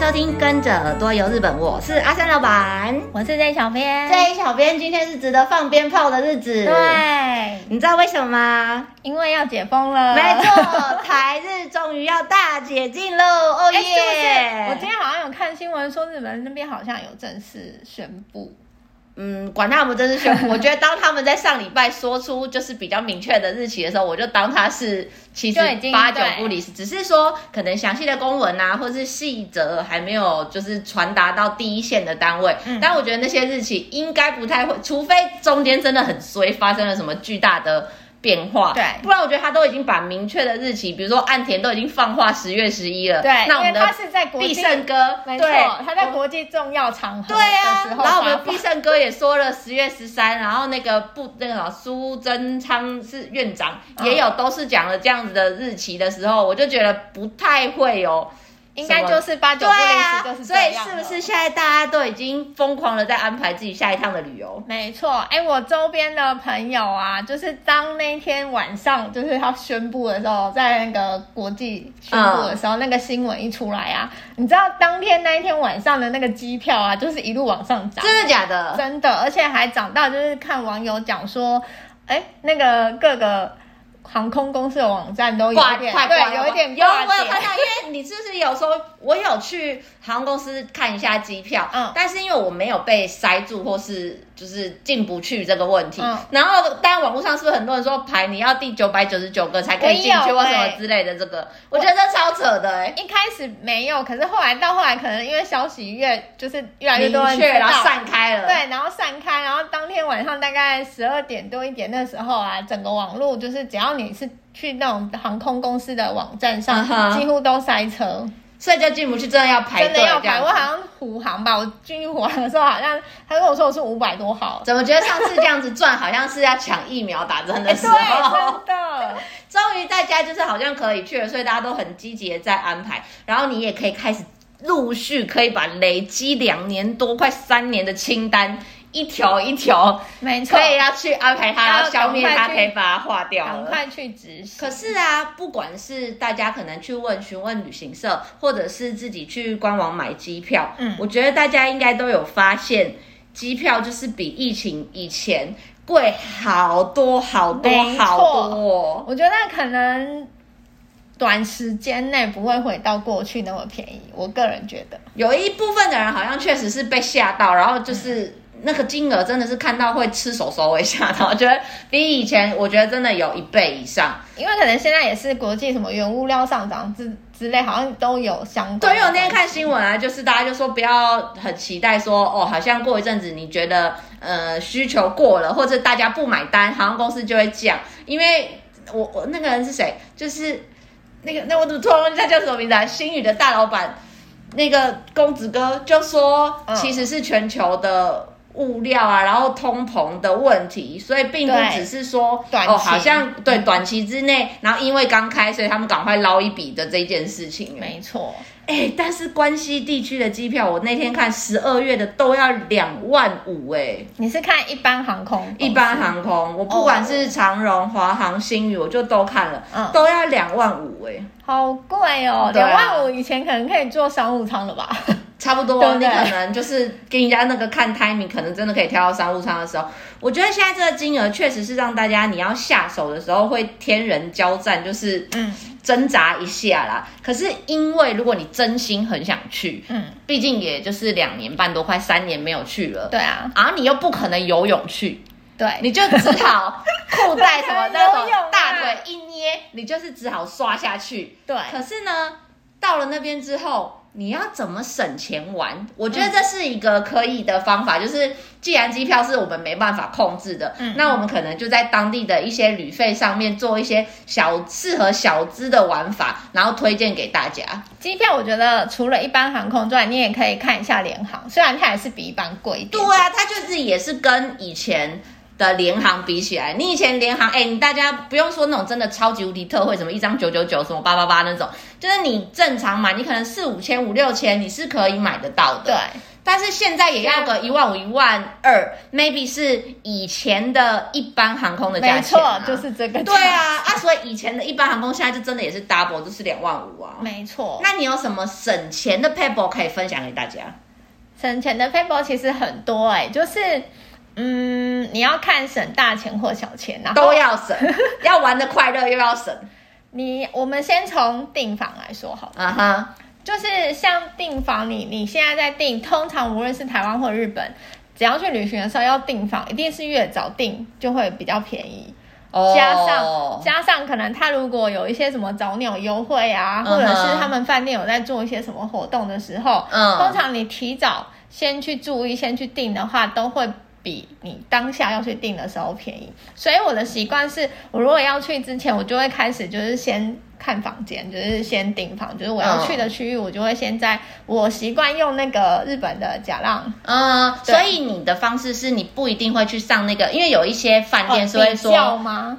收听，跟着耳朵游日本，我是阿三老板，我是 J 小编。J 小编，今天是值得放鞭炮的日子。对，你知道为什么吗？因为要解封了。没错，台日终于要大解禁喽！哦耶！我今天好像有看新闻说，日本那边好像有正式宣布。嗯，管他们真是宣布，我觉得当他们在上礼拜说出就是比较明确的日期的时候，我就当他是其实八九不离十，只是说可能详细的公文啊，或是细则还没有就是传达到第一线的单位。嗯，但我觉得那些日期应该不太会，除非中间真的很衰，发生了什么巨大的。变化对，不然我觉得他都已经把明确的日期，比如说岸田都已经放话十月十一了。对，那我们的他是在必胜哥，没错，他在国际重要场合。对啊，然后我们必胜哥也说了十月十三，然后那个不那个苏贞昌是院长，也有都是讲了这样子的日期的时候，我就觉得不太会有。应该就是八九不离十，就是这样。所以是不是现在大家都已经疯狂的在安排自己下一趟的旅游？没错，哎、欸，我周边的朋友啊，就是当那天晚上就是他宣布的时候，在那个国际宣布的时候，嗯、那个新闻一出来啊，你知道当天那一天晚上的那个机票啊，就是一路往上涨。真的假的？真的，而且还涨到就是看网友讲说，哎、欸，那个各个。航空公司的网站都有点挂，对，有一点挂。有我有看到，因为你是不是有时候我有去航空公司看一下机票，嗯，但是因为我没有被塞住或是就是进不去这个问题，嗯，然后当然网络上是不是很多人说排你要第九百九十九个才可以进去或什么之类的，这个我，我觉得这超扯的哎，一开始没有，可是后来到后来可能因为消息越就是越来越多人，然后散开了，对，然后散开，然后当天晚上大概十二点多一点那时候啊，整个网络就是只要你是去那种航空公司的网站上，uh-huh. 几乎都塞车，所以就进不去，真的要排队。真的要排。我好像虎航吧，我进去虎航的时候，好像他跟我说我是五百多号。怎么觉得上次这样子转，好像是要抢疫苗打针的时候？欸、真的，终于大家就是好像可以去了，所以大家都很积极的在安排。然后你也可以开始陆续可以把累积两年多、快三年的清单。一条一条，没错，可以要去安排它，要消灭它，可以把它化掉，赶快去执行。可是啊，不管是大家可能去问询问旅行社，或者是自己去官网买机票，嗯，我觉得大家应该都有发现，机票就是比疫情以前贵好多好多好多。我觉得可能短时间内不会回到过去那么便宜。我个人觉得，有一部分的人好像确实是被吓到，然后就是。嗯那个金额真的是看到会吃手手会吓到，我觉得比以前我觉得真的有一倍以上，因为可能现在也是国际什么原物料上涨之之类，好像都有相关。对，因为我那天看新闻啊，就是大家就说不要很期待说哦，好像过一阵子你觉得呃需求过了，或者大家不买单，航空公司就会降。因为我我那个人是谁？就是那个那我怎么突然忘记他叫什么名字啊？新宇的大老板那个公子哥就说，其实是全球的。物料啊，然后通膨的问题，所以并不只是说哦，好像对短期之内，然后因为刚开，所以他们赶快捞一笔的这件事情。没错，哎，但是关西地区的机票，我那天看十二月的都要两万五，哎，你是看一般航空？一般航空，我不管是长荣、华航、新宇，我就都看了，嗯，都要两万五，哎，好贵哦，两万五以前可能可以坐商务舱了吧？差不多，你可能就是跟人家那个看 timing，可能真的可以挑到商务舱的时候。我觉得现在这个金额确实是让大家你要下手的时候会天人交战，就是嗯挣扎一下啦。可是因为如果你真心很想去，嗯，毕竟也就是两年半多，快三年没有去了，对啊，然后你又不可能游泳去，对，你就只好 裤带什么那种大腿一捏，你就是只好刷下去。对，可是呢，到了那边之后。你要怎么省钱玩？我觉得这是一个可以的方法，嗯、就是既然机票是我们没办法控制的，嗯，那我们可能就在当地的一些旅费上面做一些小适合小资的玩法，然后推荐给大家。机票我觉得除了一般航空之外，你也可以看一下联航，虽然它也是比一般贵一点。对啊，它就是也是跟以前。的联航比起来，你以前联航，哎，你大家不用说那种真的超级无敌特惠，什么一张九九九，什么八八八那种，就是你正常买，你可能四五千、五六千，你是可以买得到的。对，但是现在也要个一万五、一万二，maybe 是以前的一般航空的价钱、啊，没错，就是这个。对啊，啊，所以以前的一般航空现在就真的也是 double，就是两万五啊。没错。那你有什么省钱的 paper 可以分享给大家？省钱的 paper 其实很多哎、欸，就是嗯，你要看省大钱或小钱，然后都要省，要玩的快乐又要省。你我们先从订房来说好了。啊哈。就是像订房你，你你现在在订，通常无论是台湾或日本，只要去旅行的时候要订房，一定是越早订就会比较便宜。哦。加上加上，可能他如果有一些什么早鸟优惠啊，或者是他们饭店有在做一些什么活动的时候，嗯，通常你提早先去注意，先去订的话，都会比你当下要去订的时候便宜。所以我的习惯是，我如果要去之前，我就会开始就是先。看房间就是先订房，就是我要去的区域，我就会先在我习惯用那个日本的假浪。嗯，所以你的方式是你不一定会去上那个，因为有一些饭店是会说，哦、吗？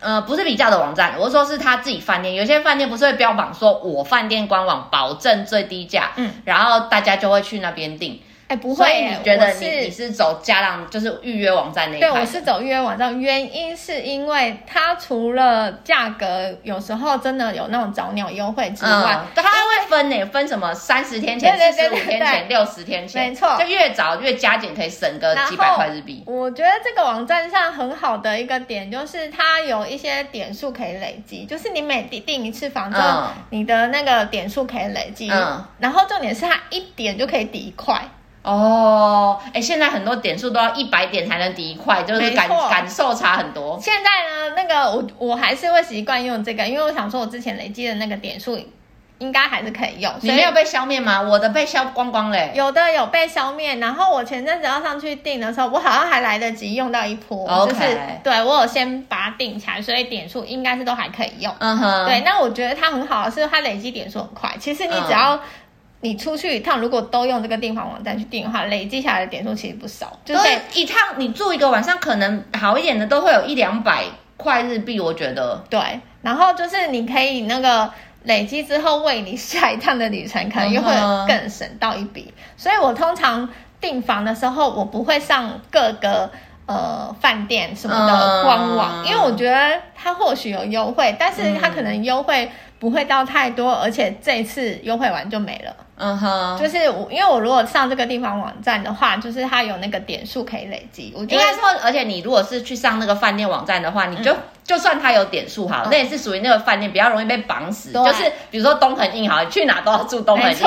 呃，不是比较的网站，我是说是他自己饭店，有些饭店不是会标榜说我饭店官网保证最低价，嗯，然后大家就会去那边订。哎，不会，你觉得你是你是走家长，就是预约网站那一块？对，我是走预约网站，原因是因为它除了价格有时候真的有那种早鸟优惠之外，嗯、它还会分呢，分什么三十天前、四十五天前、六十天前，没错，就越早越加减可以省个几百块日币。我觉得这个网站上很好的一个点就是它有一些点数可以累积，就是你每订订一次房之后，嗯、你的那个点数可以累积，嗯，然后重点是它一点就可以抵一块。哦，哎，现在很多点数都要一百点才能抵一块，就是感感受差很多。现在呢，那个我我还是会习惯用这个，因为我想说，我之前累积的那个点数应该还是可以用。你没有被消灭吗？我的被消光光嘞。有的有被消灭，然后我前阵子要上去订的时候，我好像还来得及用到一波，okay. 就是对我有先把它订起来，所以点数应该是都还可以用。嗯哼，对，那我觉得它很好的是它累积点数很快。其实你只要、嗯。你出去一趟，如果都用这个订房网站去订的话，累积下来的点数其实不少。就是一趟你住一个晚上，可能好一点的都会有一两百块日币，我觉得。对，然后就是你可以那个累积之后，为你下一趟的旅程可能又会更省到一笔。嗯。所以我通常订房的时候，我不会上各个呃饭店什么的官网，嗯，因为我觉得它或许有优惠，但是它可能优惠不会到太多，而且这一次优惠完就没了。嗯哼，就是我，因为我如果上这个地方网站的话，就是它有那个点数可以累积。我应该说，而且你如果是去上那个饭店网站的话，你就、嗯、就算它有点数好、嗯，那也是属于那个饭店比较容易被绑死。就是比如说东恒印好，你去哪都要住东恒印。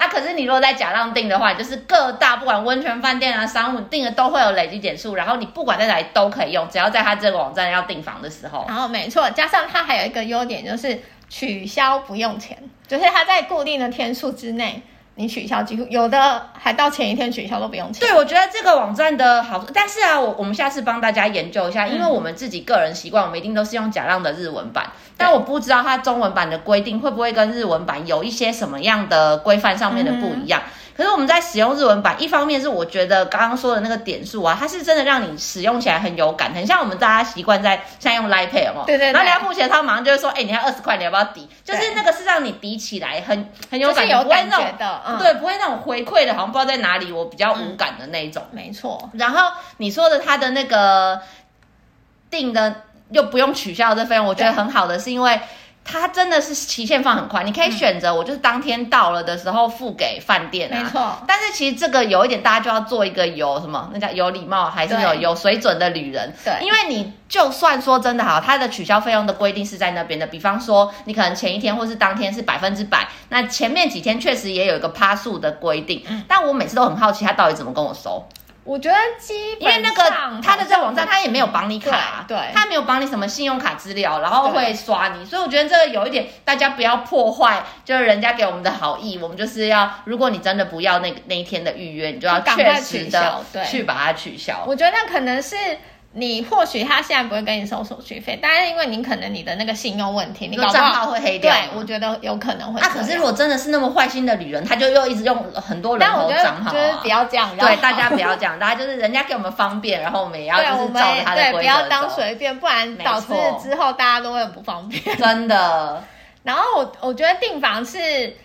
那，可是你如果在假浪订的话，就是各大不管温泉饭店啊、商务订的都会有累积点数，然后你不管在哪里都可以用，只要在他这个网站要订房的时候。然后没错，加上它还有一个优点就是。取消不用钱，就是它在固定的天数之内，你取消几乎有的还到前一天取消都不用钱。对，我觉得这个网站的好，但是啊，我我们下次帮大家研究一下，因为我们自己个人习惯，我们一定都是用假浪的日文版，但我不知道它中文版的规定会不会跟日文版有一些什么样的规范上面的不一样。嗯可是我们在使用日文版，一方面是我觉得刚刚说的那个点数啊，它是真的让你使用起来很有感，很像我们大家习惯在现在用 Line Pay 哦，对对对。然后你要目前，他马上就会说，哎、欸，你还二十块，你要不要抵？就是那个是让你抵起来很很有感觉，就是、有感觉的，嗯，对，不会那种回馈的，好像不知道在哪里，我比较无感的那一种。嗯、没错。然后你说的他的那个定的又不用取消的这费用，我觉得很好的是因为。它真的是期限放很快，你可以选择，我就是当天到了的时候付给饭店啊。没错，但是其实这个有一点，大家就要做一个有什么，那叫有礼貌还是有有水准的旅人。对，因为你就算说真的好，它的取消费用的规定是在那边的。比方说，你可能前一天或是当天是百分之百，那前面几天确实也有一个趴数的规定。嗯，但我每次都很好奇，他到底怎么跟我收。我觉得基本上，因为那个他的这个网站，他也没有绑你卡，对，他没有绑你什么信用卡资料，然后会刷你，所以我觉得这个有一点，大家不要破坏，就是人家给我们的好意，我们就是要，如果你真的不要那个那一天的预约，你就要确实的去把它取消。我觉得那可能是。你或许他现在不会跟你收手续费，但是因为你可能你的那个信用问题，你搞账号会黑掉。对，我觉得有可能会。那、啊、可是如果真的是那么坏心的女人，他就又一直用很多人头账号、啊，就是不要这样。对，大家不要这样，大家就是人家给我们方便，然后我们也要就是照他的规则。对，不要当随便，不然导致之后大家都会很不方便。真的。然后我我觉得订房是。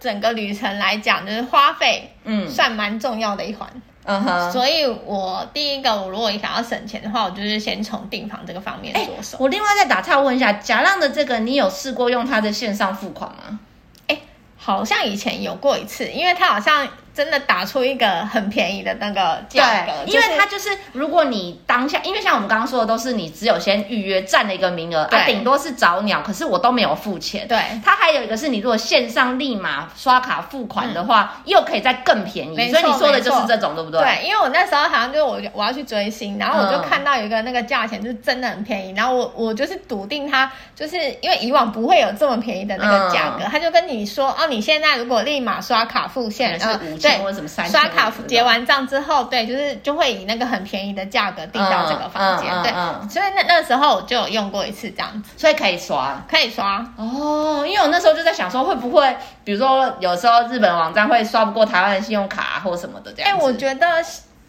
整个旅程来讲，就是花费，嗯，算蛮重要的一环。嗯哼，所以我第一个，我如果想要省钱的话，我就是先从订房这个方面着手。我另外再打岔问一下，甲浪的这个，你有试过用它的线上付款吗？哎，好像以前有过一次，因为他好像。真的打出一个很便宜的那个价格，因为它就是如果你当下，因为像我们刚刚说的，都是你只有先预约占了一个名额，啊，顶多是找鸟，可是我都没有付钱。对，它还有一个是你如果线上立马刷卡付款的话，嗯、又可以再更便宜。所以你说的就是这种，对不对？对，因为我那时候好像就我我要去追星，然后我就看到有一个那个价钱就是真的很便宜，然后我我就是笃定它，就是因为以往不会有这么便宜的那个价格，他、嗯、就跟你说哦，你现在如果立马刷卡付现，是五千或什么三千。刷卡结完账之后，对，就是就会以那个很便宜的价格订到这个房间，对，所以那那时候我就有用过一次这样子，所以可以刷，可以刷哦。因为我那时候就在想说，会不会比如说有时候日本网站会刷不过台湾的信用卡、啊、或什么的这样？哎、欸，我觉得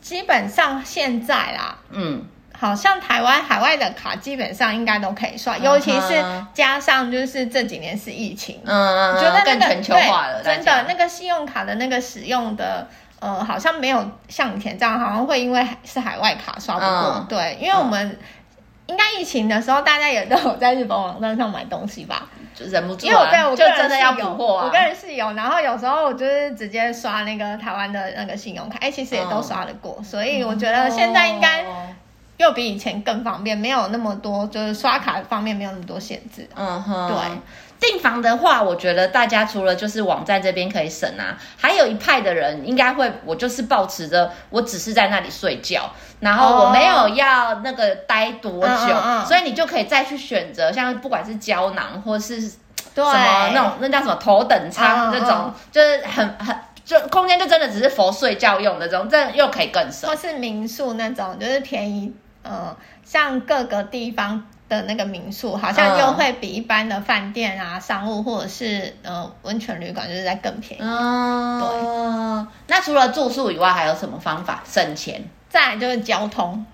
基本上现在啦，嗯。好像台湾海外的卡基本上应该都可以刷，尤其是加上就是这几年是疫情，嗯，觉得那个更全球化了，真的那个信用卡的那个使用的，呃，好像没有像以前这样，好像会因为是海外卡刷不过，嗯、对，因为我们应该疫情的时候，大家也都有在日本网站上买东西吧，就忍不住、啊，因为我对我个人真的要补货、啊，我个人是有，然后有时候我就是直接刷那个台湾的那个信用卡，哎、欸，其实也都刷得过，嗯、所以我觉得现在应该。又比以前更方便，没有那么多，就是刷卡方面没有那么多限制。嗯哼，对，订房的话，我觉得大家除了就是网站这边可以省啊，还有一派的人应该会，我就是保持着我只是在那里睡觉，然后我没有要那个待多久，哦、所以你就可以再去选择，像不管是胶囊或是什么那种那叫什么头等舱这种，哦、就是很很。就空间就真的只是 for 睡觉用的这种，这又可以更省。或是民宿那种，就是便宜，呃，像各个地方的那个民宿，好像又会比一般的饭店啊、嗯、商务或者是呃温泉旅馆，就是在更便宜。嗯，对。那除了住宿以外，还有什么方法省钱？再来就是交通，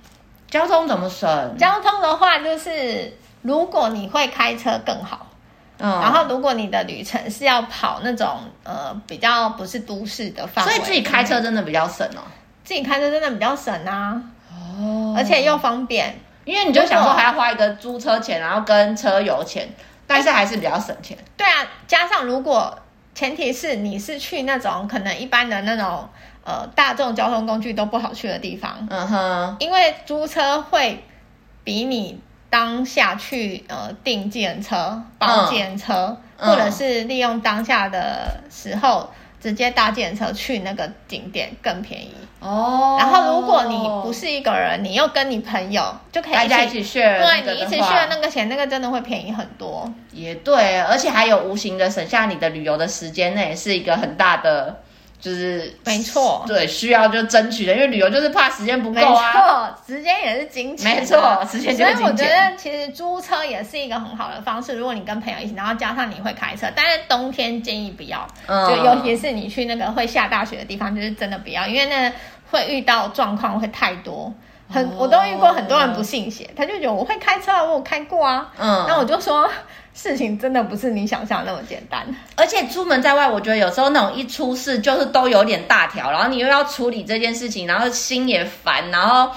交通怎么省？交通的话，就是如果你会开车更好。嗯，然后如果你的旅程是要跑那种呃比较不是都市的范围，所以自己开车真的比较省哦。自己开车真的比较省啊，哦，而且又方便，因为你就想说还要花一个租车钱，然后跟车油钱，但是还是比较省钱。对啊，加上如果前提是你是去那种可能一般的那种呃大众交通工具都不好去的地方，嗯哼，因为租车会比你。当下去呃订计程车、包计程车，嗯、或者是利用当下的时候直接搭电车去那个景点更便宜哦。然后如果你不是一个人，你又跟你朋友就可以大家一起 share，对，你一起 share 那个钱，那个真的会便宜很多。也对，而且还有无形的省下你的旅游的时间，那也是一个很大的。就是没错，对，需要就争取的，因为旅游就是怕时间不够啊。没错，时间也是金钱。没错，时间就是金钱。所以我觉得其实租车也是一个很好的方式。如果你跟朋友一起，然后加上你会开车，但是冬天建议不要，嗯、就尤其是你去那个会下大雪的地方，就是真的不要，因为那会遇到状况会太多。很，哦、我都遇过很多人不信邪，他就觉得我会开车，我有开过啊。嗯，那我就说。事情真的不是你想象那么简单，而且出门在外，我觉得有时候那种一出事就是都有点大条，然后你又要处理这件事情，然后心也烦，然后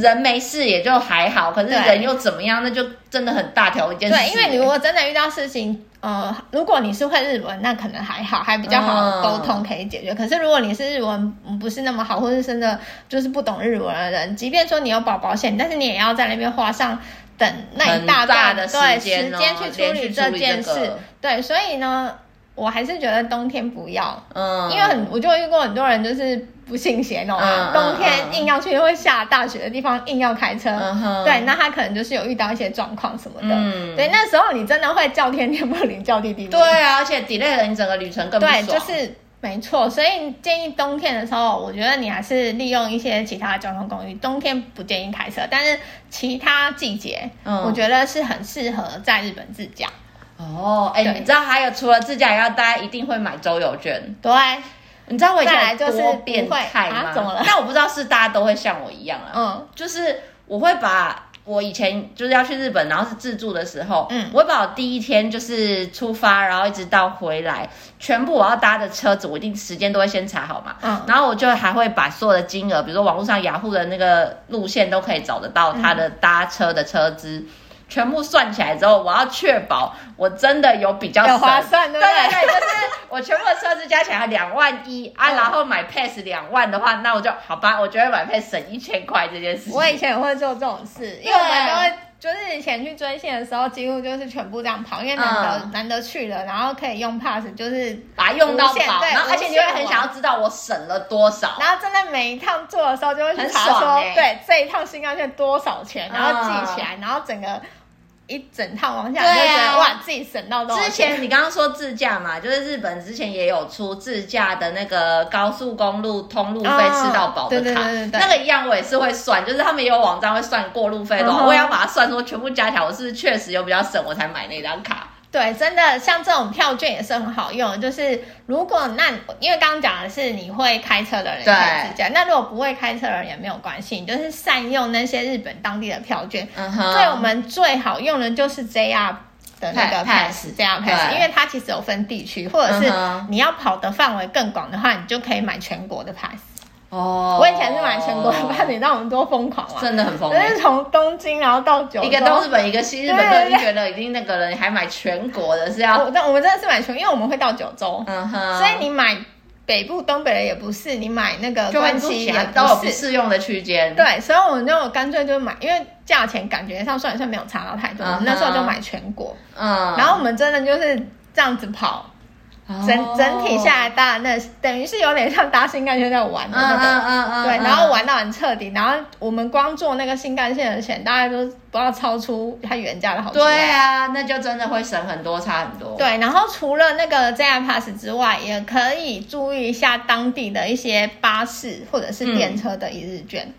人没事也就还好，可是人又怎么样，那就真的很大条一件事。对，因为你如果真的遇到事情，呃，如果你是会日文，那可能还好，还比较好沟通可以解决。嗯、可是如果你是日文不是那么好，或是真的就是不懂日文的人，即便说你有保保险，但是你也要在那边花上。等那一大段的时间，对，时间去处理这件事，这个、对，所以呢，我还是觉得冬天不要，嗯，因为很，我就遇过很多人就是不信邪哦，嗯、冬天硬要去会下大雪的地方硬要开车，嗯、对，那他可能就是有遇到一些状况什么的，嗯，对，那时候你真的会叫天天不灵，叫地地不灵，对啊，而且 delay 了你整个旅程更不，对，就是。没错，所以建议冬天的时候，我觉得你还是利用一些其他的交通工具。冬天不建议开车，但是其他季节，嗯，我觉得是很适合在日本自驾。哦，哎，你知道还有除了自驾，要大家一定会买周游券。对，你知道我以前多变态吗？啊？怎么了？但我不知道是大家都会像我一样啊。嗯，就是我会把我以前就是要去日本，然后是自助的时候，嗯，我会把我第一天就是出发，然后一直到回来，全部我要搭的车子，我一定时间都会先查好嘛，嗯，然后我就还会把所有的金额，比如说网络上雅虎的那个路线都可以找得到他的搭车的车资。嗯全部算起来之后，我要确保我真的有比较省，划算，对不对？对？对对，就是我全部的车子加起来两万一 啊，然后买 pass 两万的话，那我就好吧，我觉得买 pass 省一千块这件事情。我以前也会做这种事，因为我们都会，就是以前去追线的时候，几乎就是全部这样跑，因为难得、嗯、难得去了，然后可以用 pass，就是把它用到饱，然后而且你会很想要知道我省了多少，然后真的每一趟做的时候就会去查说，欸、对这一趟新干线多少钱，然后记起来，嗯、然后整个。一整趟往下，对啊，哇，自己省到多少钱？之前你刚刚说自驾嘛，就是日本之前也有出自驾的那个高速公路通路费吃到饱的卡，哦、对对对对对，那个一样我也是会算，就是他们也有网站会算过路费多少，嗯、我也要把它算说全部加起来，我是不是确实有比较省，我才买那张卡。对，真的像这种票券也是很好用。就是如果那，因为刚刚讲的是你会开车的人可以自驾，那如果不会开车的人也没有关系，你就是善用那些日本当地的票券。嗯哼。对我们最好用的就是 JR 的那个 pass，JR pass，因为它其实有分地区，或者是你要跑的范围更广的话，你就可以买全国的 pass。哦，我以前是买全国的，怕你让我们多疯狂啊！真的很疯狂，就是从东京然后到九州，一个东日本，一个西日本，都已经觉得已经那个人还买全国的是要。但我们真的是买全，因为我们会到九州，嗯哼，所以你买北部、东北的也不是，你买那个关西也都有不适用的区间。对，所以我们就干脆就买，因为价钱感觉上算一算没有差到太多，我们那时候就买全国，嗯，然后我们真的就是这样子跑。整整体下来搭那等于是有点像搭新干线在玩的那个，嗯嗯嗯对，然后玩到很彻底，然后我们光做那个新干线的钱，大概都不要超出它原价的好多。对啊，那就真的会省很多，差很多。对，然后除了那个 JR Pass 之外，也可以注意一下当地的一些巴士或者是电车的一日券。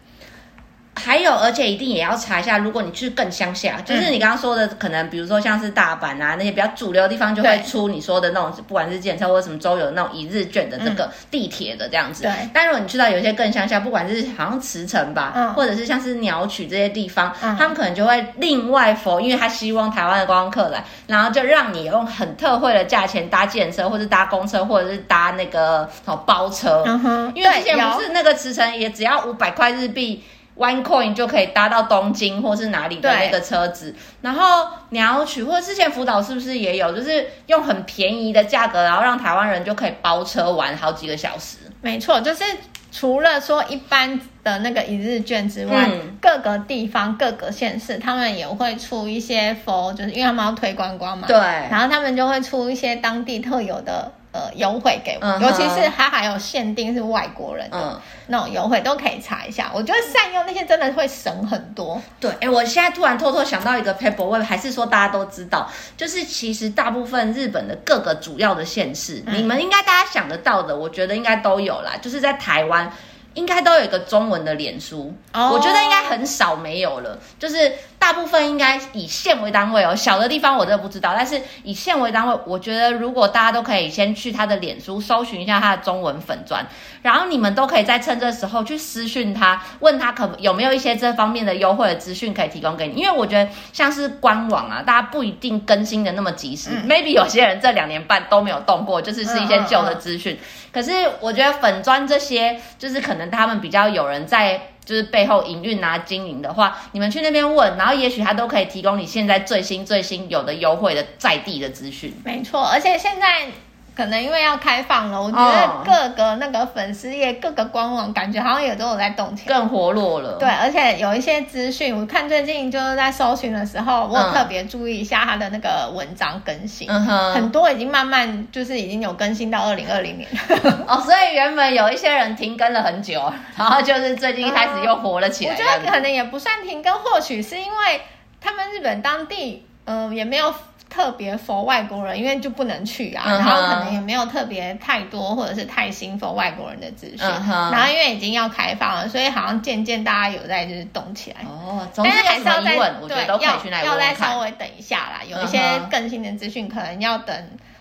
嗯还有，而且一定也要查一下，如果你去更乡下，就是你刚刚说的，可能比如说像是大阪啊那些比较主流的地方，就会出你说的那种，不管是计程车或者什么周游那种一日券的这个地铁的这样子。对。但如果你去到有一些更乡下，不管是好像茨城吧，嗯，或者是像是鸟取这些地方，嗯，他们可能就会另外否，因为他希望台湾的观光客来，然后就让你用很特惠的价钱搭计程车，或者搭公车，或者是搭那个哦包车。嗯哼。因为之前不是那个茨城也只要五百块日币。One Coin 就可以搭到东京或是哪里的那个车子，然后鸟取或者之前福岛是不是也有，就是用很便宜的价格，然后让台湾人就可以包车玩好几个小时。没错，就是除了说一般的那个一日券之外，嗯、各个地方各个县市他们也会出一些 for，就是因为他们要推观光嘛，对，然后他们就会出一些当地特有的。呃，优惠给我，uh huh. 尤其是它还有限定是外国人的、uh huh. 那种优惠，都可以查一下。我觉得善用那些真的会省很多。对，哎，我现在突然偷偷想到一个 paper，我还是说大家都知道，就是其实大部分日本的各个主要的县市，嗯、你们应该大家想得到的，我觉得应该都有啦。就是在台湾。应该都有一个中文的脸书，oh. 我觉得应该很少没有了。就是大部分应该以县为单位哦，小的地方我真的不知道。但是以县为单位，我觉得如果大家都可以先去他的脸书搜寻一下他的中文粉砖，然后你们都可以在趁这时候去私讯他，问他可有没有一些这方面的优惠的资讯可以提供给你。因为我觉得像是官网啊，大家不一定更新的那么及时。嗯、Maybe 有些人这两年半都没有动过，就是是一些旧的资讯。嗯嗯嗯可是我觉得粉砖这些，就是可能他们比较有人在，就是背后营运啊、经营的话，你们去那边问，然后也许他都可以提供你现在最新最新有的优惠的在地的资讯。没错，而且现在。可能因为要开放了，我觉得各个那个粉丝页、各个官网，感觉好像也都有在动起来，更活络了。对，而且有一些资讯，我看最近就是在搜寻的时候，我有特别注意一下他的那个文章更新，嗯、很多已经慢慢就是已经有更新到二零二零年。哦，所以原本有一些人停更了很久，然后就是最近一开始又活了起来。嗯、我觉得可能也不算停更，或许是因为他们日本当地，嗯、呃，也没有。特别 for 外国人，因为就不能去啊，uh -huh. 然后可能也没有特别太多或者是太新 for 外国人的资讯。Uh -huh. 然后因为已经要开放了，所以好像渐渐大家有在就是动起来。哦、uh 但是还是要再对要要再稍微等一下啦，有一些更新的资讯可能要等。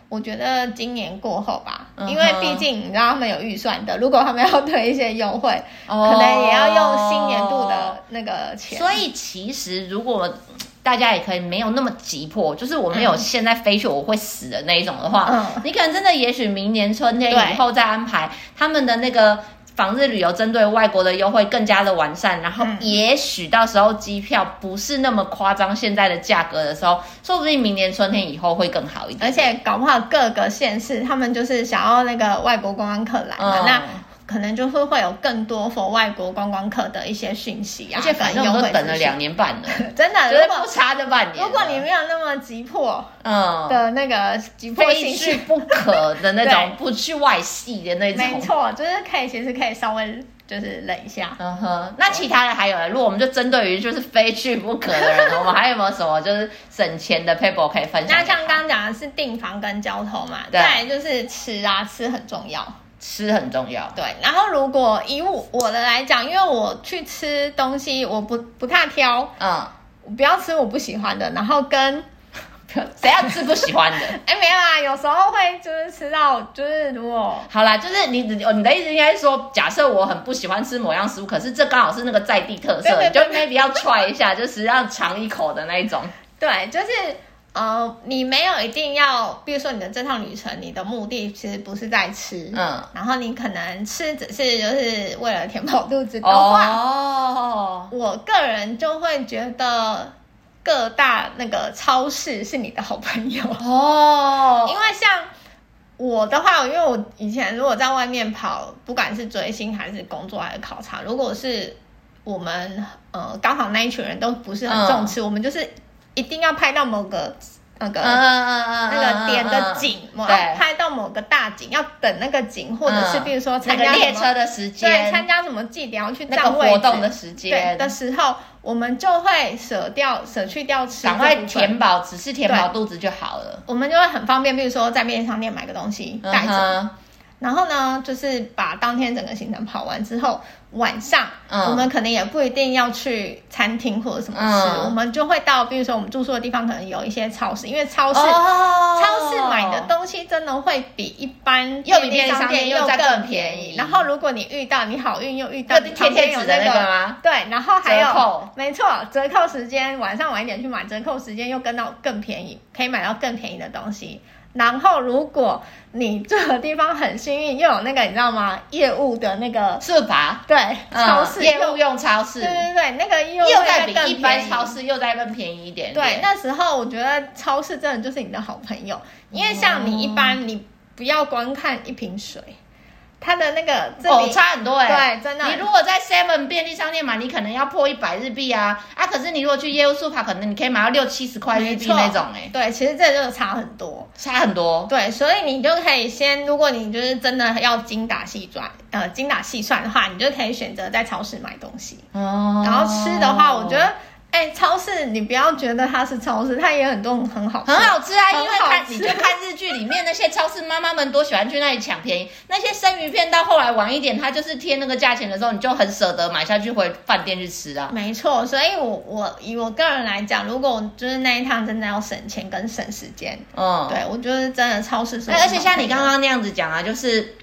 我觉得今年过后吧，因为毕竟你知道他们有预算的，如果他们要推一些优惠，oh, 可能也要用新年度的那个钱。所以其实如果大家也可以没有那么急迫，就是我没有现在飞去我会死的那一种的话，嗯，你可能真的也许明年春天以后再安排他们的那个。访日旅游针对外国的优惠更加的完善，然后也许到时候机票不是那么夸张，现在的价格的时候，说不定明年春天以后会更好一点。而且搞不好各个县市他们就是想要那个外国观光客来嘛，嗯、那。可能就会会有更多 for 外国观光客的一些讯息啊，而且反正我都等了两年半了，真的，如果不差这半年。如果你没有那么急迫，嗯的那个急迫性，非去 不可的那种，不去外系的那种，没错，就是可以，其实可以稍微就是忍一下。嗯哼，那其他的还有呢？如果我们就针对于就是非去不可的人，我们还有没有什么就是省钱的 paper 可以分享？那像刚刚讲的是订房跟交通嘛，再来就是吃啊，吃很重要。吃很重要，对。然后如果以我我的来讲，因为我去吃东西，我不不太挑，嗯，我不要吃我不喜欢的。然后跟 谁要吃不喜欢的？哎，没有啊，有时候会就是吃到，就是如果好啦，就是你你的意思应该是说，假设我很不喜欢吃某样食物，可是这刚好是那个在地特色，就 maybe 要 try 一下，就是要尝一口的那一种。对，就是。呃，你没有一定要，比如说你的这趟旅程，你的目的其实不是在吃，嗯，然后你可能吃只是就是为了填饱肚子的话，哦，我个人就会觉得各大那个超市是你的好朋友。哦，因为像我的话，因为我以前如果在外面跑，不管是追星还是工作还是考察，如果是我们呃刚好那一群人都不是很重视，嗯，我们就是。一定要拍到某个那个、嗯、那个点的景，对、嗯，拍到某个大景，要等那个景，或者是比如说参加、那个、列车的时间，对，参加什么祭典要去占位、那个、活动的时间。的时候，我们就会舍掉、舍去掉吃，赶快填饱，只是填饱肚子就好了。我们就会很方便，比如说在便利商店买个东西带着。嗯然后呢，就是把当天整个行程跑完之后，晚上、嗯、我们可能也不一定要去餐厅或者什么吃、嗯，我们就会到，比如说我们住宿的地方可能有一些超市，因为超市、哦、超市买的东西真的会比一般便利商店又更便宜。然后如果你遇到你好运又遇到你天天有那个吗？对，然后还有没错，折扣时间晚上晚一点去买，折扣时间又跟到更便宜，可以买到更便宜的东西。然后，如果你这个地方很幸运，又有那个你知道吗？业务的那个是吧？对，超市、嗯、业务用超市，对对对，那个又又在比一般超市又在更便宜一点，点。对，那时候我觉得超市真的就是你的好朋友，因为像你一般，你不要光看一瓶水。它的那个哦，差很多哎、欸，对，真的。你如果在 Seven 便利商店买，你可能要破一百日币啊啊！可是你如果去业务 Super，可能你可以买到六七十块日币那种哎、欸。对，其实这就差很多，差很多。对，所以你就可以先，如果你就是真的要精打细算，呃，精打细算的话，你就可以选择在超市买东西。哦。然后吃的话，我觉得。哎、欸，超市你不要觉得它是超市，它也有很多很好吃，很好吃啊！因为看你就看日剧里面那些超市妈妈们多喜欢去那里抢便宜，那些生鱼片到后来晚一点，它就是贴那个价钱的时候，你就很舍得买下去回饭店去吃啊。没错，所以我我以我个人来讲，如果我就是那一趟真的要省钱跟省时间，嗯，对我觉得真的超市是。而且像你刚刚那样子讲啊，就是。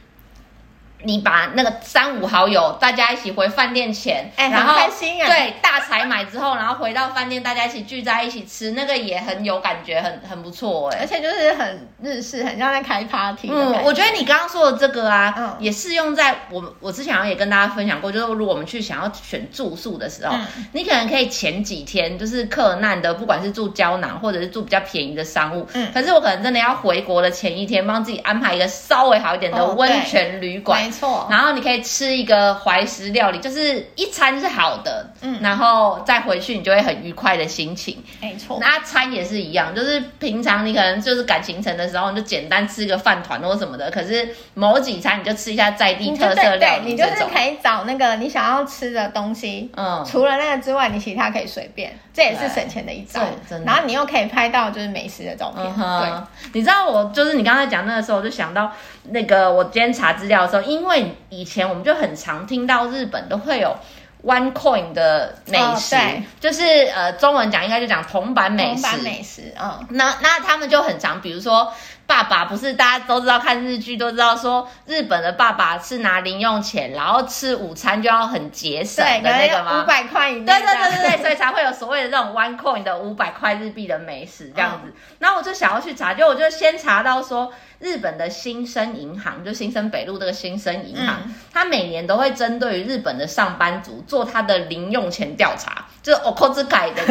你把那个三五好友大家一起回饭店前，哎、欸，很开心啊！对，大采买之后，然后回到饭店，大家一起聚在一起吃，那个也很有感觉，很很不错哎。而且就是很日式，很像在开 party。嗯，我觉得你刚刚说的这个啊，嗯、也适用在我我之前好像也跟大家分享过，就是如果我们去想要选住宿的时候，嗯、你可能可以前几天就是客难的，不管是住胶囊或者是住比较便宜的商务，嗯，可是我可能真的要回国的前一天，帮自己安排一个稍微好一点的温泉旅馆。没错。然后你可以吃一个怀石料理，就是一餐是好的，嗯，然后再回去你就会很愉快的心情，没错。那餐也是一样，就是平常你可能就是赶行程的时候，你就简单吃个饭团或什么的，可是某几餐你就吃一下在地特色料理，你就是可以找那个你想要吃的东西，嗯，除了那个之外，你其他可以随便，这也是省钱的一招。真的。然后你又可以拍到就是美食的照片，嗯、对。你知道我就是你刚才讲那个时候，我就想到那个我今天查资料的时候，因为以前我们就很常听到日本都会有 one coin 的美食，哦、就是呃中文讲应该就讲铜板美食，铜板美食，嗯，那那他们就很常，比如说。爸爸不是大家都知道看日剧都知道说日本的爸爸是拿零用钱，然后吃午餐就要很节省的那个吗？五百块以内。对对对对对，所以才会有所谓的这种 one coin 的五百块日币的美食这样子。然后我就想要去查，就我就先查到说日本的新生银行，就新生北路这个新生银行，它每年都会针对于日本的上班族做它的零用钱调查，就是お小遣い的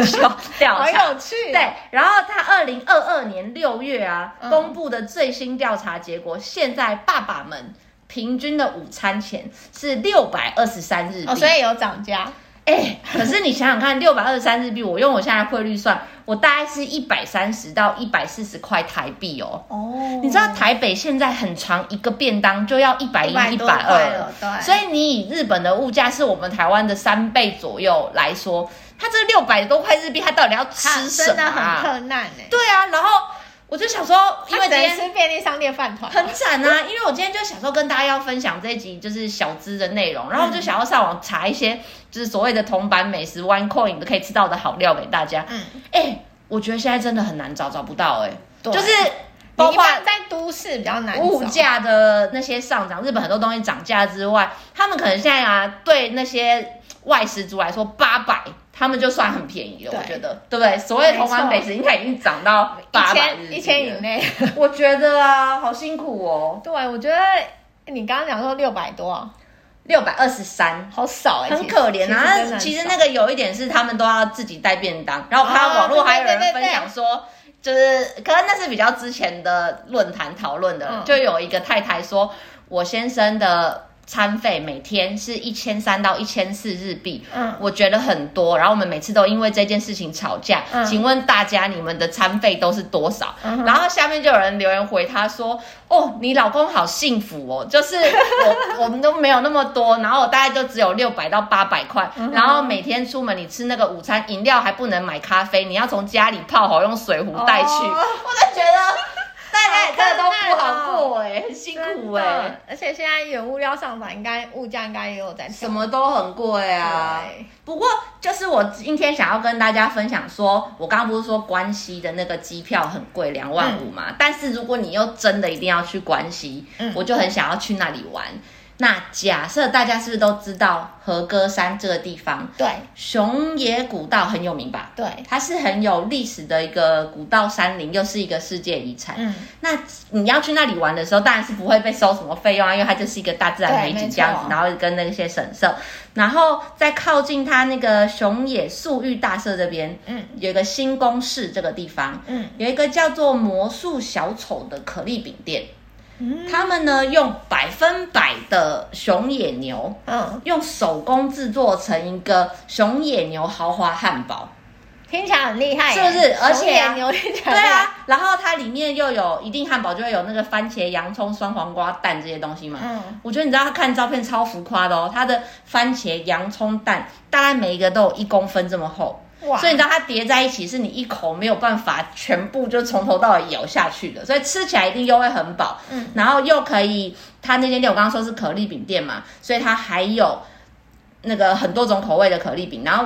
调查。好有趣。对，然后它二零二二年六月啊公布。的最新调查结果，现在爸爸们平均的午餐钱是六百二十三日币，哦，所以有涨价。哎、欸，可是你想想看，六百二十三日币，我用我现在汇率算，我大概是一百三十到一百四十块台币哦。哦，你知道台北现在很长一个便当就要一百一、一百二，对。所以你以日本的物价是我们台湾的三倍左右来说，它这六百多块日币，它到底要吃什么？真的很困难哎。对啊，然后。我就想说，因为今天吃便利商店饭团很惨啊！因为我今天就想说跟大家要分享这一集就是小资的内容，然后我就想要上网查一些就是所谓的铜板美食 one coin 都可以吃到的好料给大家。嗯，哎、欸，我觉得现在真的很难找，找不到哎、欸，就是包括在都市比较难，物价的那些上涨，日本很多东西涨价之外，他们可能现在啊对那些外食族来说八百。他们就算很便宜了，我觉得，对不对？所谓的铜板美食应该已经涨到八百一千以内。我觉得啊，好辛苦哦。对，我觉得你刚刚讲说六百多，啊六百二十三，好少哎、欸，很可怜啊。其实，那个有一点是他们都要自己带便当，然后我看网络还有人分享说，就是可能那是比较之前的论坛讨论的，嗯、就有一个太太说，我先生的。餐费每天是一千三到一千四日币，嗯，我觉得很多。然后我们每次都因为这件事情吵架。嗯，请问大家你们的餐费都是多少？嗯、然后下面就有人留言回他说：“哦，你老公好幸福哦，就是我 我们都没有那么多，然后我大概就只有六百到八百块。嗯、然后每天出门你吃那个午餐，饮料还不能买咖啡，你要从家里泡好用水壶带去。哦”我就觉得。大家也真的都不好过哎、欸，很辛苦哎、欸，而且现在原物料上涨，应该物价应该也有在什么都很贵啊。不过就是我今天想要跟大家分享说，我刚刚不是说关西的那个机票很贵，两万五嘛？嗯、但是如果你又真的一定要去关西，嗯、我就很想要去那里玩。那假设大家是不是都知道和歌山这个地方？对，熊野古道很有名吧？对，它是很有历史的一个古道山林，又是一个世界遗产。嗯，那你要去那里玩的时候，当然是不会被收什么费用啊，因为它就是一个大自然美景这样子，然后跟那些神社，然后在靠近它那个熊野宿御大社这边，嗯，有一个新宫市这个地方，嗯，有一个叫做魔术小丑的可丽饼店。他们呢，用百分百的熊野牛，嗯，用手工制作成一个熊野牛豪华汉堡，听起来很厉害，是不是？而且啊，牛听起来对啊，然后它里面又有一定汉堡就会有那个番茄、洋葱、酸黄瓜、蛋这些东西嘛。嗯，我觉得你知道，他看照片超浮夸的哦，它的番茄、洋葱、蛋大概每一个都有一公分这么厚。哇所以你知道它叠在一起，是你一口没有办法全部就从头到尾咬下去的，所以吃起来一定又会很饱。嗯，然后又可以，它那间店我刚刚说是可丽饼店嘛，所以它还有那个很多种口味的可丽饼。然后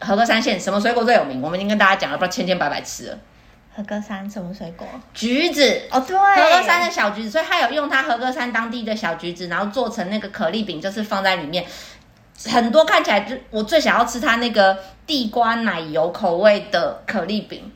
和歌山县什么水果最有名？我们已经跟大家讲了，不知道千千百百次了。和歌山什么水果？橘子哦，对，和歌山的小橘子，所以它有用它和歌山当地的小橘子，然后做成那个可丽饼，就是放在里面。很多看起来就我最想要吃它那个地瓜奶油口味的可丽饼，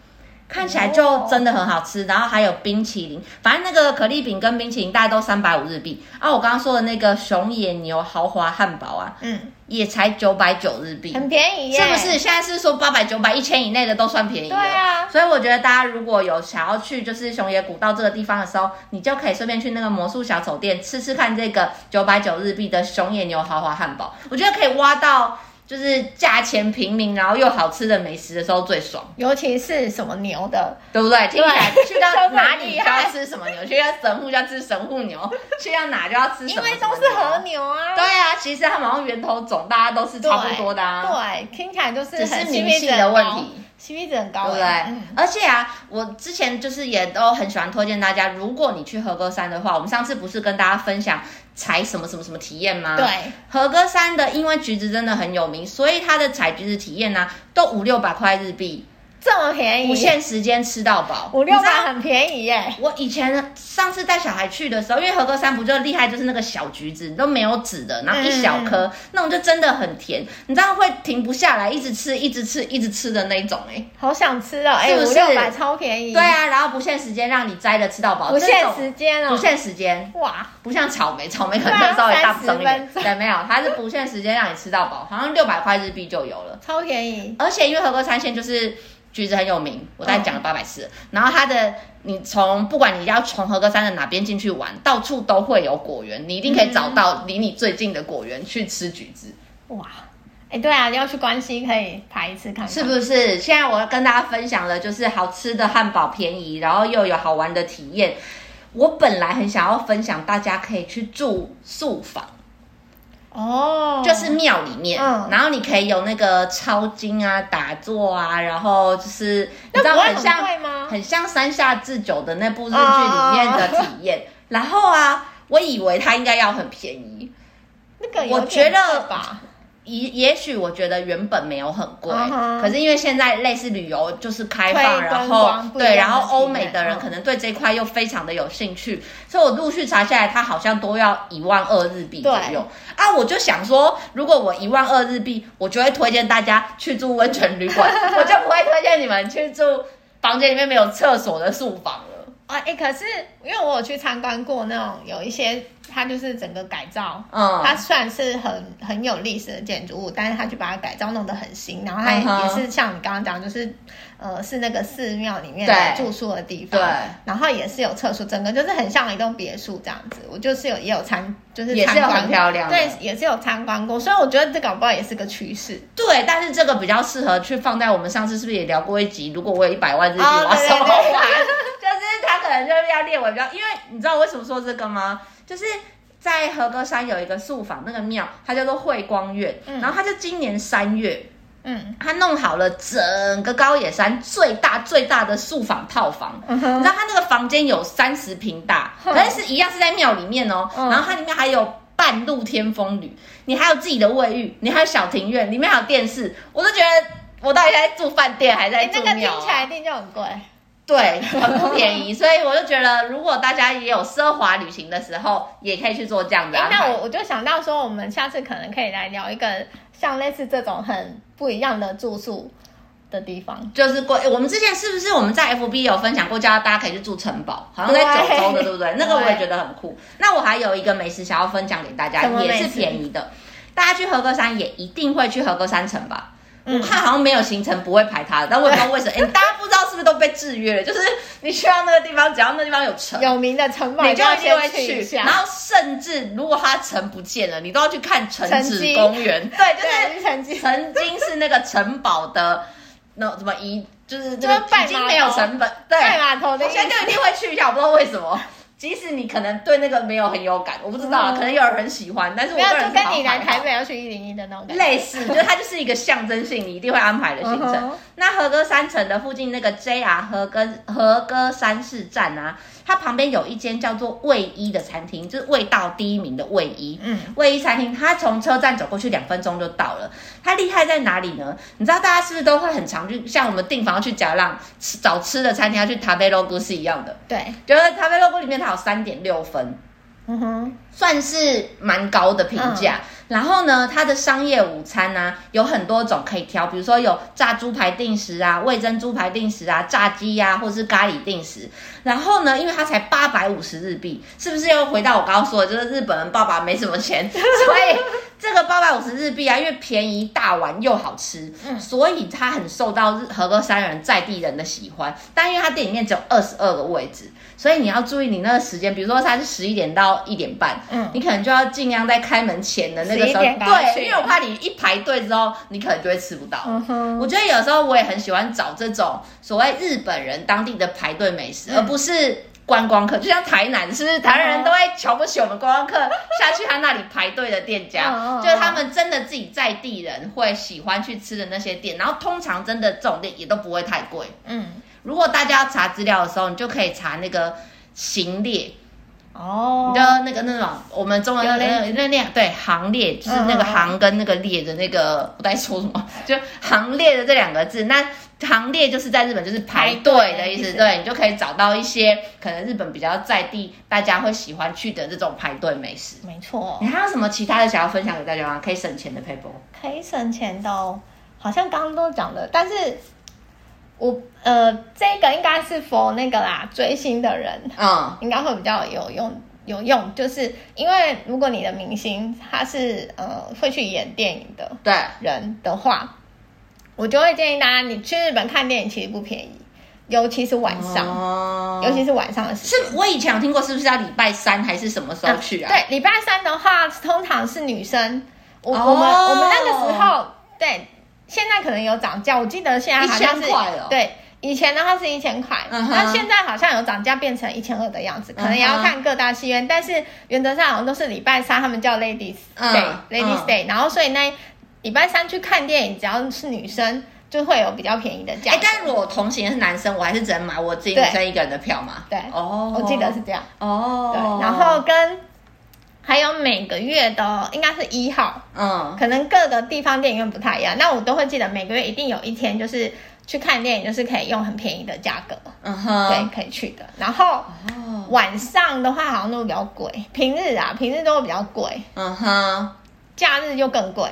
看起来就真的很好吃。然后还有冰淇淋，反正那个可丽饼跟冰淇淋大概都三百五日币啊。我刚刚说的那个熊野牛豪华汉堡啊，嗯，也才九百九日币，很便宜耶，是不是？现在是说八百九百一千以内的都算便宜了。对啊，所以我觉得大家如果有想要去就是熊野古道这个地方的时候，你就可以顺便去那个魔术小丑店吃吃看这个九百九日币的熊野牛豪华汉堡，我觉得可以挖到。就是价钱平民，然后又好吃的美食的时候最爽，尤其是什么牛的，对不对？听起来去到哪里就要吃什么牛，去到神户就要吃神户牛，去到哪就要吃什么，因为都是和牛啊。对啊，其实它们好像源头种大家都是差不多的啊。对，对，听起来就是只是名气的问题。CP 值很高，对不对？嗯、而且啊，我之前就是也都很喜欢推荐大家，如果你去和歌山的话，我们上次不是跟大家分享采什么什么什么体验吗？对，和歌山的因为橘子真的很有名，所以它的采橘子体验呢、啊，都五六百块日币。这么便宜，无限时间吃到饱，五六百很便宜耶！我以前上次带小孩去的时候，因为和歌山不就厉害，就是那个小橘子都没有籽的，然后一小颗，嗯、那种就真的很甜，你知道会停不下来，一直吃，一直吃，一直吃的那种哎，好想吃哦！哎，五六百超便宜，对啊，然后不限时间让你摘的吃到饱，不限时间哦，不限时间。哇，不像草莓，草莓可能稍微大声一点，对，没有，它是不限时间让你吃到饱，好像六百块日币就有了，超便宜，而且因为和歌山县就是。橘子很有名，我大概讲了八百次。然后它的，你从不管你要从和歌山的哪边进去玩，到处都会有果园，你一定可以找到离你最近的果园去吃橘子。哇，哎，对啊，要去关西可以排一次看看，是不是？现在我要跟大家分享的就是好吃的汉堡，便宜，然后又有好玩的体验。我本来很想要分享，大家可以去住宿坊。哦，oh, 就是庙里面，嗯、然后你可以有那个抄经啊、打坐啊，然后就是你知道很像很像山下智久的那部日剧里面的体验。Oh. 然后啊，我以为它应该要很便宜，那个我觉得吧。也也许我觉得原本没有很贵，uh huh. 可是因为现在类似旅游就是开放，然后对，然后欧美的人可能对这一块又非常的有兴趣，嗯、所以我陆续查下来，它好像都要一万二日币左右。对啊，我就想说，如果我一万二日币，我就会推荐大家去住温泉旅馆，我就不会推荐你们去住房间里面没有厕所的宿房了。啊，哎、欸，可是因为我有去参观过那种有一些。它就是整个改造，嗯，它算是很很有历史的建筑物，但是它就把它改造弄得很新，然后它也是像你刚刚讲，就是呃是那个寺庙里面的住宿的地方，对，然后也是有厕所，整个就是很像一栋别墅这样子。我就是有也有参，就是也是很漂亮，对，也是有参观过，所以我觉得这搞不好也是个趋势。对，但是这个比较适合去放在我们上次是不是也聊过一集？如果我有一百万日币，我要什么玩？就是它可能就是要列为比较，因为你知道为什么说这个吗？就是在和歌山有一个素坊，那个庙它叫做慧光院，嗯、然后它就今年三月，嗯，它弄好了整个高野山最大最大的宿坊套房，你知道它那个房间有三十平大，但是是一样是在庙里面哦，嗯、然后它里面还有半露天风吕，你还有自己的卫浴，你还有小庭院，里面还有电视，我都觉得我到底在住饭店还是在住庙、啊。欸？那个听起来一定就很贵。对，很不便宜，所以我就觉得，如果大家也有奢华旅行的时候，也可以去做这样的。那我我就想到说，我们下次可能可以来聊一个像类似这种很不一样的住宿的地方，就是过。我们之前是不是我们在 FB 有分享过，叫大家可以去住城堡，好像在九州的，对不对？那个我也觉得很酷。那我还有一个美食想要分享给大家，也是便宜的。大家去和歌山也一定会去和歌山城吧？我看好像没有行程不会排它的，但我也不知道为什么。哎，大家不知道是不是都被制约了？就是你去到那个地方，只要那地方有城，有名的城堡，你就一定会去。然后甚至如果它城不见了，你都要去看城址公园。对，就是曾经曾经是那个城堡的那什么遗，就是这个已经没有成本。对，码头，我现在就一定会去一下，我不知道为什么。即使你可能对那个没有很有感，我不知道啊，可能有人很喜欢，但是我个人是好就跟你来台北要去一零一的那种感觉。类似，就是它就是一个象征性，你一定会安排的行程。那和歌山城的附近那个 JR 和歌和歌山市站啊。它旁边有一间叫做卫一的餐厅，就是味道第一名的卫一。嗯，卫一餐厅，它从车站走过去两分钟就到了。它厉害在哪里呢？你知道大家是不是都会很常去，像我们订房去甲浪吃找吃的餐厅，要去 Tabelog 是一样的。对，就是 Tabelog 里面它有三点六分，嗯哼，算是蛮高的评价。嗯然后呢，它的商业午餐呢、有很多种可以挑，比如说有炸猪排定食啊、味噌猪排定食啊、炸鸡呀、啊，或是咖喱定食。然后呢，因为它才八百五十日币，是不是又回到我刚刚说的，就是日本人爸爸没什么钱，所以这个八百五十日币啊，因为便宜大碗又好吃，嗯，所以它很受到日和歌山人在地人的喜欢。但因为它店里面只有二十二个位置，所以你要注意你那个时间，比如说它是十一点到一点半，嗯，你可能就要尽量在开门前的那个时候，对，因为我怕你一排队之后，你可能就会吃不到。嗯，我觉得有时候我也很喜欢找这种所谓日本人当地的排队美食，嗯、而不是观光客。就像台南，是不是台南人都会瞧不起我们观光客下去他那里排队的店家？嗯、就是他们真的自己在地人会喜欢去吃的那些店，然后通常真的这种店也都不会太贵。嗯，如果大家要查资料的时候，你就可以查那个行列。哦，你知道那个那种我们中文那那那那对行列，就是那个行跟那个列的那个我在说什么？就行列的这两个字，那行列就是在日本就是排队的意思。对，你就可以找到一些可能日本比较在地，大家会喜欢去的这种排队美食。没错。你还有什么其他的想要分享给大家吗？可以省钱的 paper？可以省钱的，好像刚刚都讲了，但是。我呃，这个应该是 for 那个啦，追星的人，嗯，应该会比较有用有用，就是因为如果你的明星他是呃会去演电影的对人的话，我就会建议大家，你去日本看电影其实不便宜，尤其是晚上，哦、尤其是晚上的时间。是我以前有听过，是不是要礼拜三还是什么时候去啊？嗯、对，礼拜三的话，通常是女生，我、哦、我们我们那个时候对。现在可能有涨价，我记得现在好像是对，以前的话是一千块，那现在好像有涨价变成一千二的样子，可能也要看各大戏院，但是原则上好像都是礼拜三他们叫 Ladies Day，Ladies Day，然后所以那礼拜三去看电影，只要是女生就会有比较便宜的价。哎，但如果同行的是男生，我还是只能买我自己女生一个人的票嘛？对，哦，我记得是这样。哦，对，然后跟。还有每个月的应该是一号，嗯，可能各个地方电影院不太一样，那我都会记得每个月一定有一天就是去看电影，就是可以用很便宜的价格，嗯哼，对，可以去的。然后晚上的话好像都比较贵，平日啊，平日都会比较贵，嗯哼，假日就更贵。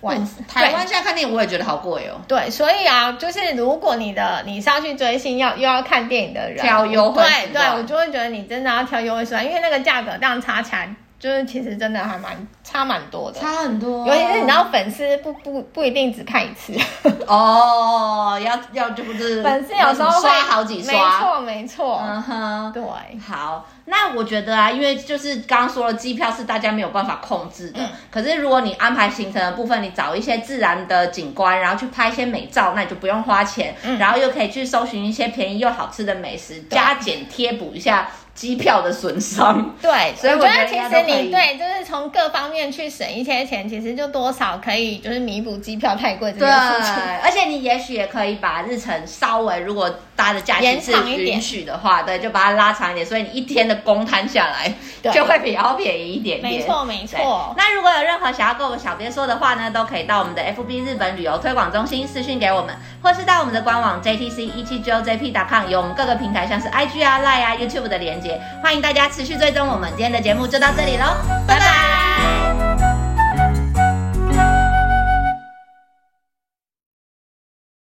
晚台湾现在看电影我也觉得好贵哦。对，所以啊，就是如果你的你是要去追星，要又要看电影的人，挑优惠，对对，我就会觉得你真的要挑优惠时段，因为那个价格这样差起来。就是其实真的还蛮差蛮多的，差很多。尤其是你知道粉丝不不不一定只看一次 哦，要要就不是粉丝有时候刷好几刷，没错没错，嗯哼，对。好，那我觉得啊，因为就是刚刚说了，机票是大家没有办法控制的。嗯、可是如果你安排行程的部分，你找一些自然的景观，然后去拍一些美照，那你就不用花钱，嗯、然后又可以去搜寻一些便宜又好吃的美食，加减贴补一下。机票的损伤，对，所以我觉得其实你对，就是从各方面去省一些钱，其实就多少可以就是弥补机票太贵这件事情。对，而且你也许也可以把日程稍微，如果搭的假期是允许的话，对，就把它拉长一点，所以你一天的公摊下来就会比较便宜一点点。没错没错。那如果有任何想要跟我们小编说的话呢，都可以到我们的 FB 日本旅游推广中心私讯给我们，或是到我们的官网 JTC 一七 GOJP.com，有我们各个平台像是 IG 啊、Line 啊、YouTube 的连接。欢迎大家持续追踪我们，今天的节目就到这里喽，拜拜。